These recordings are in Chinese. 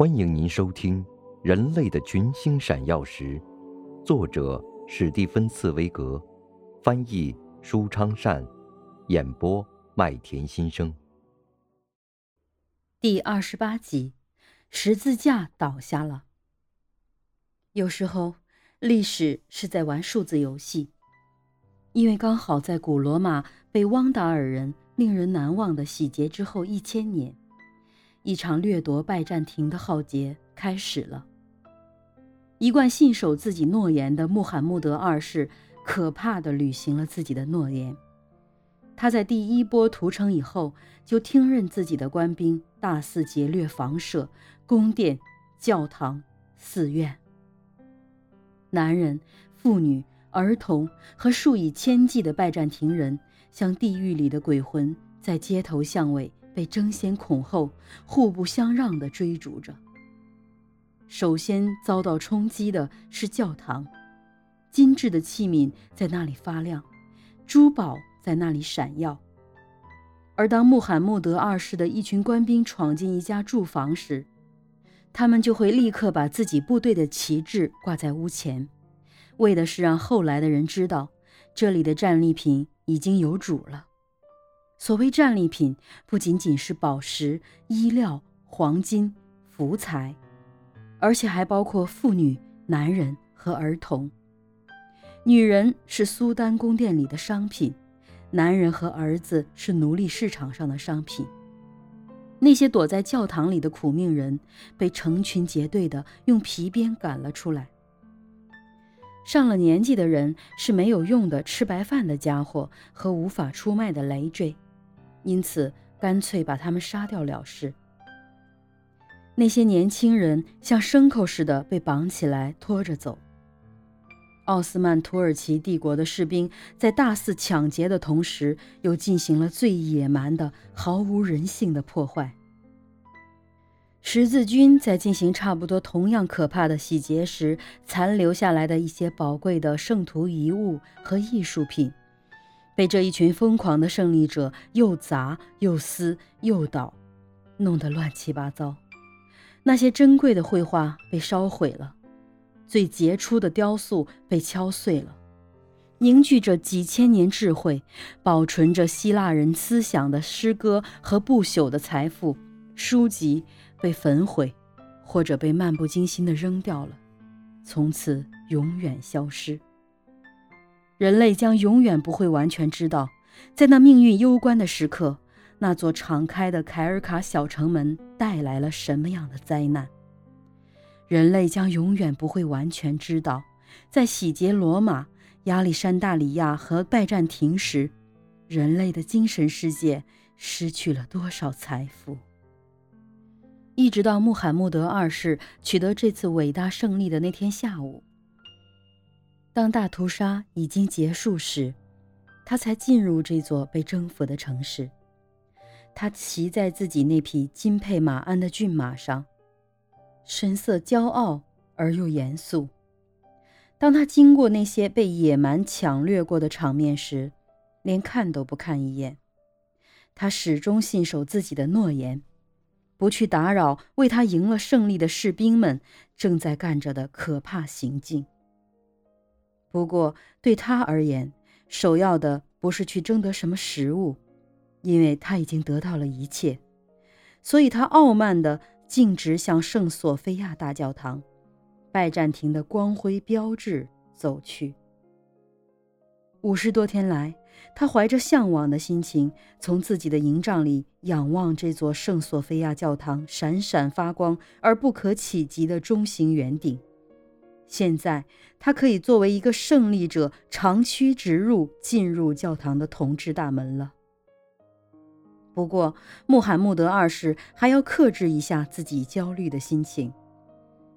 欢迎您收听《人类的群星闪耀时》，作者史蒂芬·茨威格，翻译舒昌善，演播麦田心声。第二十八集，十字架倒下了。有时候，历史是在玩数字游戏，因为刚好在古罗马被汪达尔人令人难忘的洗劫之后一千年。一场掠夺拜占庭的浩劫开始了。一贯信守自己诺言的穆罕默德二世，可怕地履行了自己的诺言。他在第一波屠城以后，就听任自己的官兵大肆劫掠房舍、宫殿、教堂、寺院。男人、妇女、儿童和数以千计的拜占庭人，像地狱里的鬼魂，在街头巷尾。被争先恐后、互不相让地追逐着。首先遭到冲击的是教堂，精致的器皿在那里发亮，珠宝在那里闪耀。而当穆罕默德二世的一群官兵闯进一家住房时，他们就会立刻把自己部队的旗帜挂在屋前，为的是让后来的人知道，这里的战利品已经有主了。所谓战利品，不仅仅是宝石、衣料、黄金、福财，而且还包括妇女、男人和儿童。女人是苏丹宫殿里的商品，男人和儿子是奴隶市场上的商品。那些躲在教堂里的苦命人，被成群结队的用皮鞭赶了出来。上了年纪的人是没有用的吃白饭的家伙和无法出卖的累赘。因此，干脆把他们杀掉了事。那些年轻人像牲口似的被绑起来拖着走。奥斯曼土耳其帝国的士兵在大肆抢劫的同时，又进行了最野蛮的、毫无人性的破坏。十字军在进行差不多同样可怕的洗劫时，残留下来的一些宝贵的圣徒遗物和艺术品。被这一群疯狂的胜利者又砸又撕又倒，弄得乱七八糟。那些珍贵的绘画被烧毁了，最杰出的雕塑被敲碎了，凝聚着几千年智慧、保存着希腊人思想的诗歌和不朽的财富书籍被焚毁，或者被漫不经心地扔掉了，从此永远消失。人类将永远不会完全知道，在那命运攸关的时刻，那座敞开的凯尔卡小城门带来了什么样的灾难。人类将永远不会完全知道，在洗劫罗马、亚历山大里亚和拜占庭时，人类的精神世界失去了多少财富。一直到穆罕默德二世取得这次伟大胜利的那天下午。当大屠杀已经结束时，他才进入这座被征服的城市。他骑在自己那匹金配马鞍的骏马上，神色骄傲而又严肃。当他经过那些被野蛮抢掠过的场面时，连看都不看一眼。他始终信守自己的诺言，不去打扰为他赢了胜利的士兵们正在干着的可怕行径。不过，对他而言，首要的不是去争得什么食物，因为他已经得到了一切，所以他傲慢地径直向圣索菲亚大教堂——拜占庭的光辉标志走去。五十多天来，他怀着向往的心情，从自己的营帐里仰望这座圣索菲亚教堂闪闪发光而不可企及的中型圆顶。现在，他可以作为一个胜利者长驱直入进入教堂的铜制大门了。不过，穆罕默德二世还要克制一下自己焦虑的心情。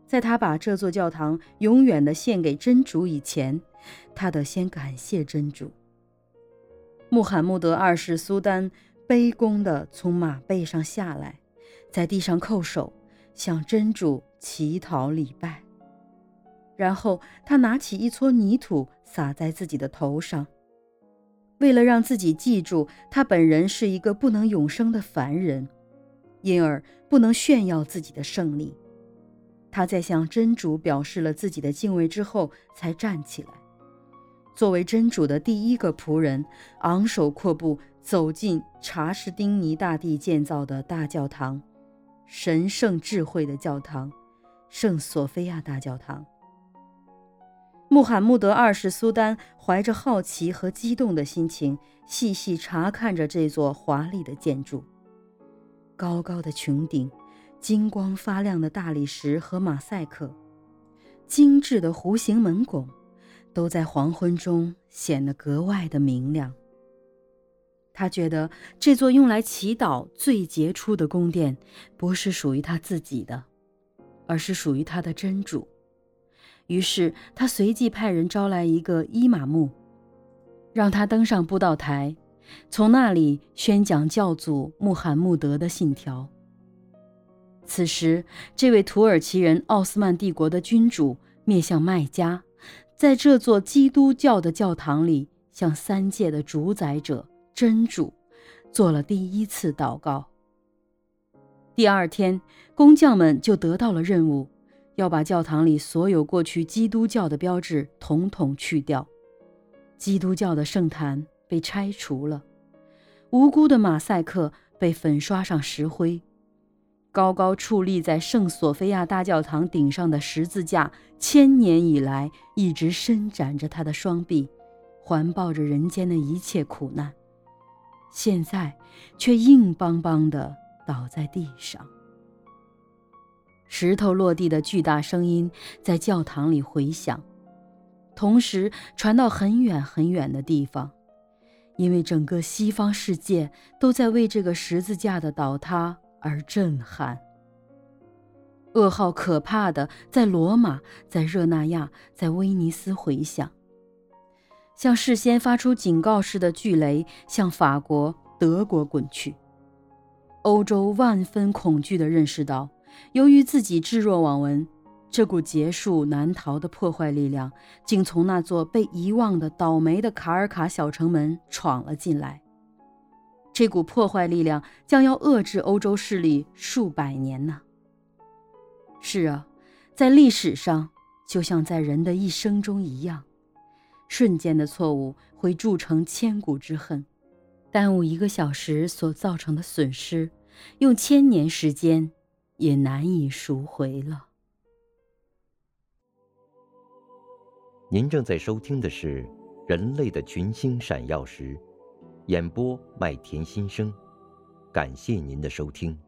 在他把这座教堂永远的献给真主以前，他得先感谢真主。穆罕默德二世苏丹卑躬地从马背上下来，在地上叩首，向真主乞讨礼拜。然后他拿起一撮泥土撒在自己的头上，为了让自己记住他本人是一个不能永生的凡人，因而不能炫耀自己的胜利，他在向真主表示了自己的敬畏之后，才站起来。作为真主的第一个仆人，昂首阔步走进查士丁尼大帝建造的大教堂——神圣智慧的教堂，圣索菲亚大教堂。穆罕默德二世苏丹怀着好奇和激动的心情，细细查看着这座华丽的建筑。高高的穹顶。金光发亮的大理石和马赛克，精致的弧形门拱，都在黄昏中显得格外的明亮。他觉得这座用来祈祷最杰出的宫殿，不是属于他自己的，而是属于他的真主。于是他随即派人招来一个伊玛目，让他登上布道台，从那里宣讲教祖穆罕默德的信条。此时，这位土耳其人奥斯曼帝国的君主面向麦加，在这座基督教的教堂里，向三界的主宰者真主做了第一次祷告。第二天，工匠们就得到了任务，要把教堂里所有过去基督教的标志统统去掉。基督教的圣坛被拆除了，无辜的马赛克被粉刷上石灰。高高矗立在圣索菲亚大教堂顶上的十字架，千年以来一直伸展着他的双臂，环抱着人间的一切苦难，现在却硬邦邦地倒在地上。石头落地的巨大声音在教堂里回响，同时传到很远很远的地方，因为整个西方世界都在为这个十字架的倒塌。而震撼，噩耗可怕的在罗马，在热那亚，在威尼斯回响，像事先发出警告似的巨雷向法国、德国滚去。欧洲万分恐惧地认识到，由于自己置若罔闻，这股结束难逃的破坏力量，竟从那座被遗忘的倒霉的卡尔卡小城门闯了进来。这股破坏力量将要遏制欧洲势力数百年呢。是啊，在历史上，就像在人的一生中一样，瞬间的错误会铸成千古之恨，耽误一个小时所造成的损失，用千年时间也难以赎回了。您正在收听的是《人类的群星闪耀时》。演播麦田心声，感谢您的收听。